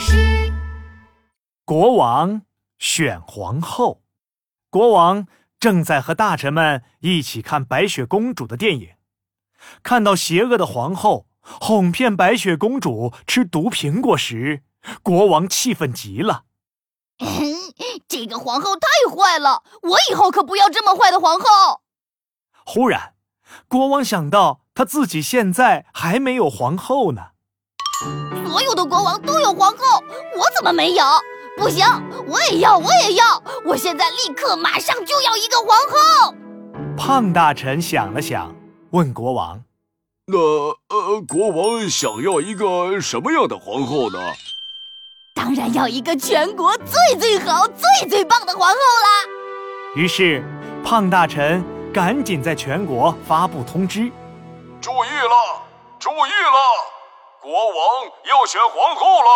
事。国王选皇后。国王正在和大臣们一起看白雪公主的电影，看到邪恶的皇后哄骗白雪公主吃毒苹果时，国王气愤极了。这个皇后太坏了，我以后可不要这么坏的皇后。忽然，国王想到他自己现在还没有皇后呢。所有的国王都有皇后，我怎么没有？不行，我也要，我也要！我现在立刻马上就要一个皇后。胖大臣想了想，问国王：“那呃，国王想要一个什么样的皇后呢？”当然要一个全国最最好、最最棒的皇后啦！于是，胖大臣赶紧在全国发布通知：“注意了，注意了！国王要选皇后了！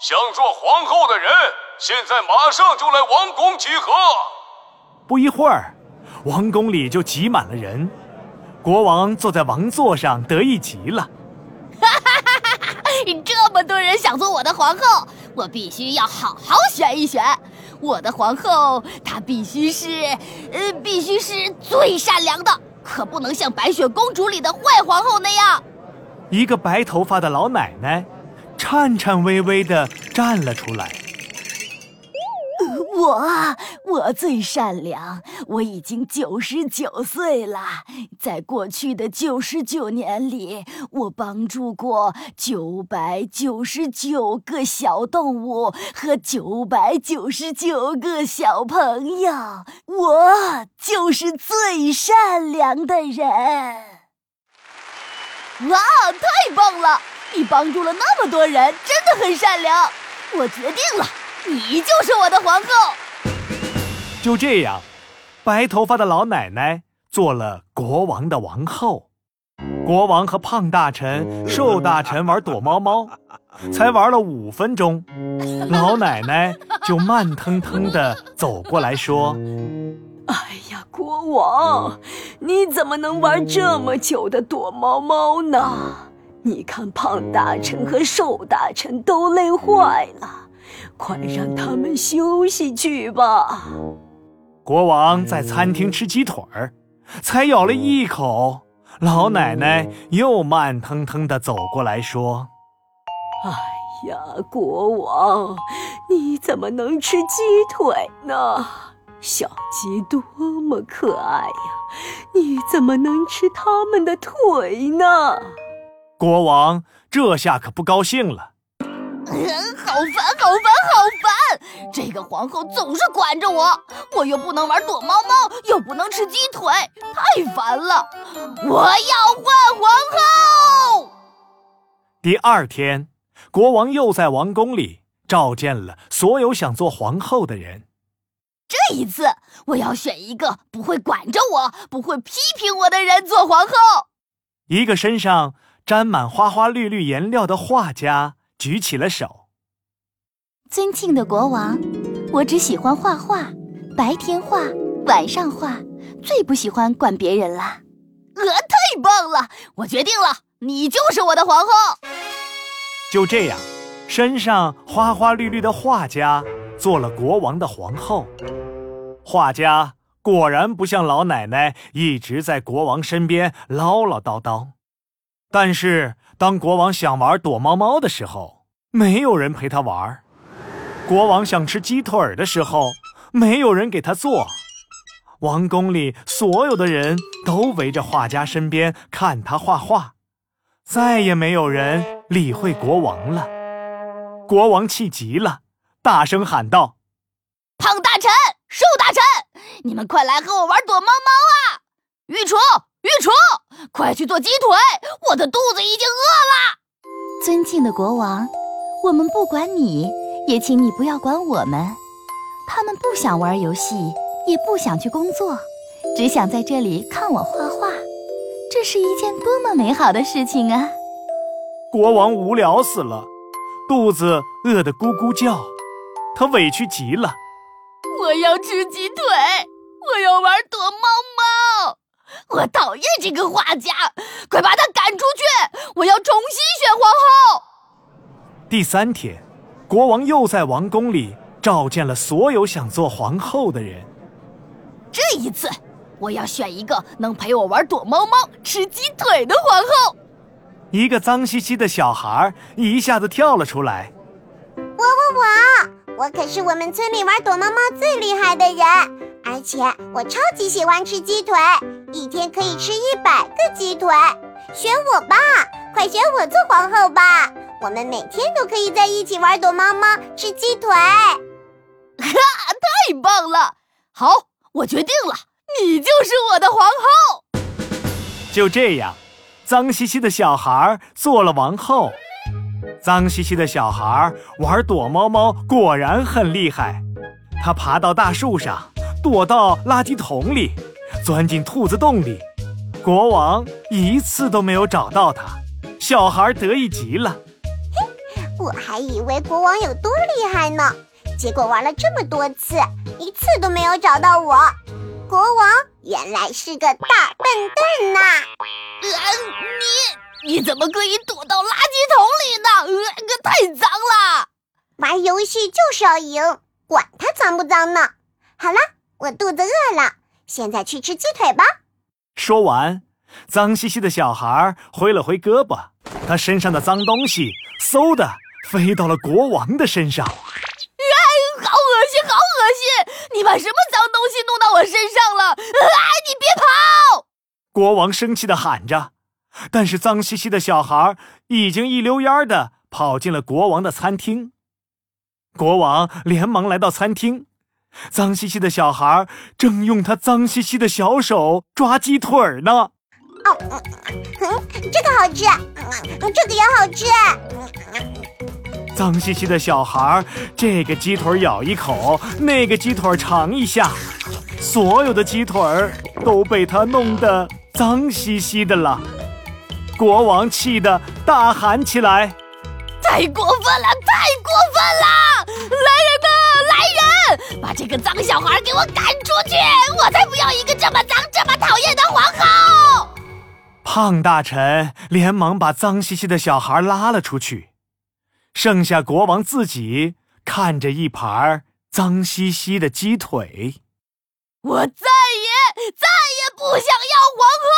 想做皇后的人，现在马上就来王宫集合！”不一会儿，王宫里就挤满了人。国王坐在王座上，得意极了。哈哈哈哈哈！这么多人想做我的皇后。我必须要好好选一选，我的皇后她必须是，呃，必须是最善良的，可不能像白雪公主里的坏皇后那样。一个白头发的老奶奶，颤颤巍巍地站了出来。我我最善良，我已经九十九岁了。在过去的九十九年里，我帮助过九百九十九个小动物和九百九十九个小朋友。我就是最善良的人。哇，太棒了！你帮助了那么多人，真的很善良。我决定了。你就是我的皇后。就这样，白头发的老奶奶做了国王的王后。国王和胖大臣、瘦大臣玩躲猫猫，才玩了五分钟，老奶奶就慢腾腾地走过来说：“哎呀，国王，你怎么能玩这么久的躲猫猫呢？你看，胖大臣和瘦大臣都累坏了。”快让他们休息去吧。国王在餐厅吃鸡腿儿，才咬了一口，老奶奶又慢腾腾地走过来说：“哎呀，国王，你怎么能吃鸡腿呢？小鸡多么可爱呀，你怎么能吃它们的腿呢？”国王这下可不高兴了。好烦，好烦，好烦！这个皇后总是管着我，我又不能玩躲猫猫，又不能吃鸡腿，太烦了！我要换皇后。第二天，国王又在王宫里召见了所有想做皇后的人。这一次，我要选一个不会管着我、不会批评我的人做皇后。一个身上沾满花花绿绿颜料的画家。举起了手。尊敬的国王，我只喜欢画画，白天画，晚上画，最不喜欢管别人了。呃，太棒了！我决定了，你就是我的皇后。就这样，身上花花绿绿的画家做了国王的皇后。画家果然不像老奶奶一直在国王身边唠唠叨叨。但是，当国王想玩躲猫猫的时候，没有人陪他玩；国王想吃鸡腿的时候，没有人给他做。王宫里所有的人都围着画家身边看他画画，再也没有人理会国王了。国王气极了，大声喊道：“胖大臣、瘦大臣，你们快来和我玩躲猫猫啊！御厨，御厨！”快去做鸡腿！我的肚子已经饿了。尊敬的国王，我们不管你，也请你不要管我们。他们不想玩游戏，也不想去工作，只想在这里看我画画。这是一件多么美好的事情啊！国王无聊死了，肚子饿得咕咕叫，他委屈极了。我要吃鸡腿，我要玩躲猫猫。我讨厌这个画家，快把他赶出去！我要重新选皇后。第三天，国王又在王宫里召见了所有想做皇后的人。这一次，我要选一个能陪我玩躲猫猫、吃鸡腿的皇后。一个脏兮兮的小孩一下子跳了出来。我我我，我可是我们村里玩躲猫猫最厉害的人，而且我超级喜欢吃鸡腿，一天可以吃一百个鸡腿。选我吧，快选我做皇后吧！我们每天都可以在一起玩躲猫猫、吃鸡腿。哈，太棒了！好，我决定了，你就是我的皇后。就这样，脏兮兮的小孩做了王后。脏兮兮的小孩玩躲猫猫，果然很厉害。他爬到大树上，躲到垃圾桶里，钻进兔子洞里。国王一次都没有找到他，小孩得意极了。嘿我还以为国王有多厉害呢，结果玩了这么多次，一次都没有找到我。国王原来是个大笨蛋呐！呃，你你怎么可以躲到垃圾桶里呢？呃，可太脏了！玩游戏就是要赢，管它脏不脏呢。好了，我肚子饿了，现在去吃鸡腿吧。说完，脏兮兮的小孩挥了挥胳膊，他身上的脏东西嗖的飞到了国王的身上。哎，好恶心，好恶心！你把什么脏东西弄到我身上了？哎，你别跑！国王生气的喊着，但是脏兮兮的小孩已经一溜烟的跑进了国王的餐厅。国王连忙来到餐厅。脏兮兮的小孩正用他脏兮兮的小手抓鸡腿呢。哦，嗯，这个好吃，嗯，这个也好吃。脏兮兮的小孩，这个鸡腿咬一口，那个鸡腿尝一下，所有的鸡腿都被他弄得脏兮兮的了。国王气得大喊起来：“太过分了，太过分了！来人呐！”来人把这个脏小孩给我赶出去！我才不要一个这么脏、这么讨厌的皇后！胖大臣连忙把脏兮兮的小孩拉了出去，剩下国王自己看着一盘脏兮兮的鸡腿。我再也再也不想要皇后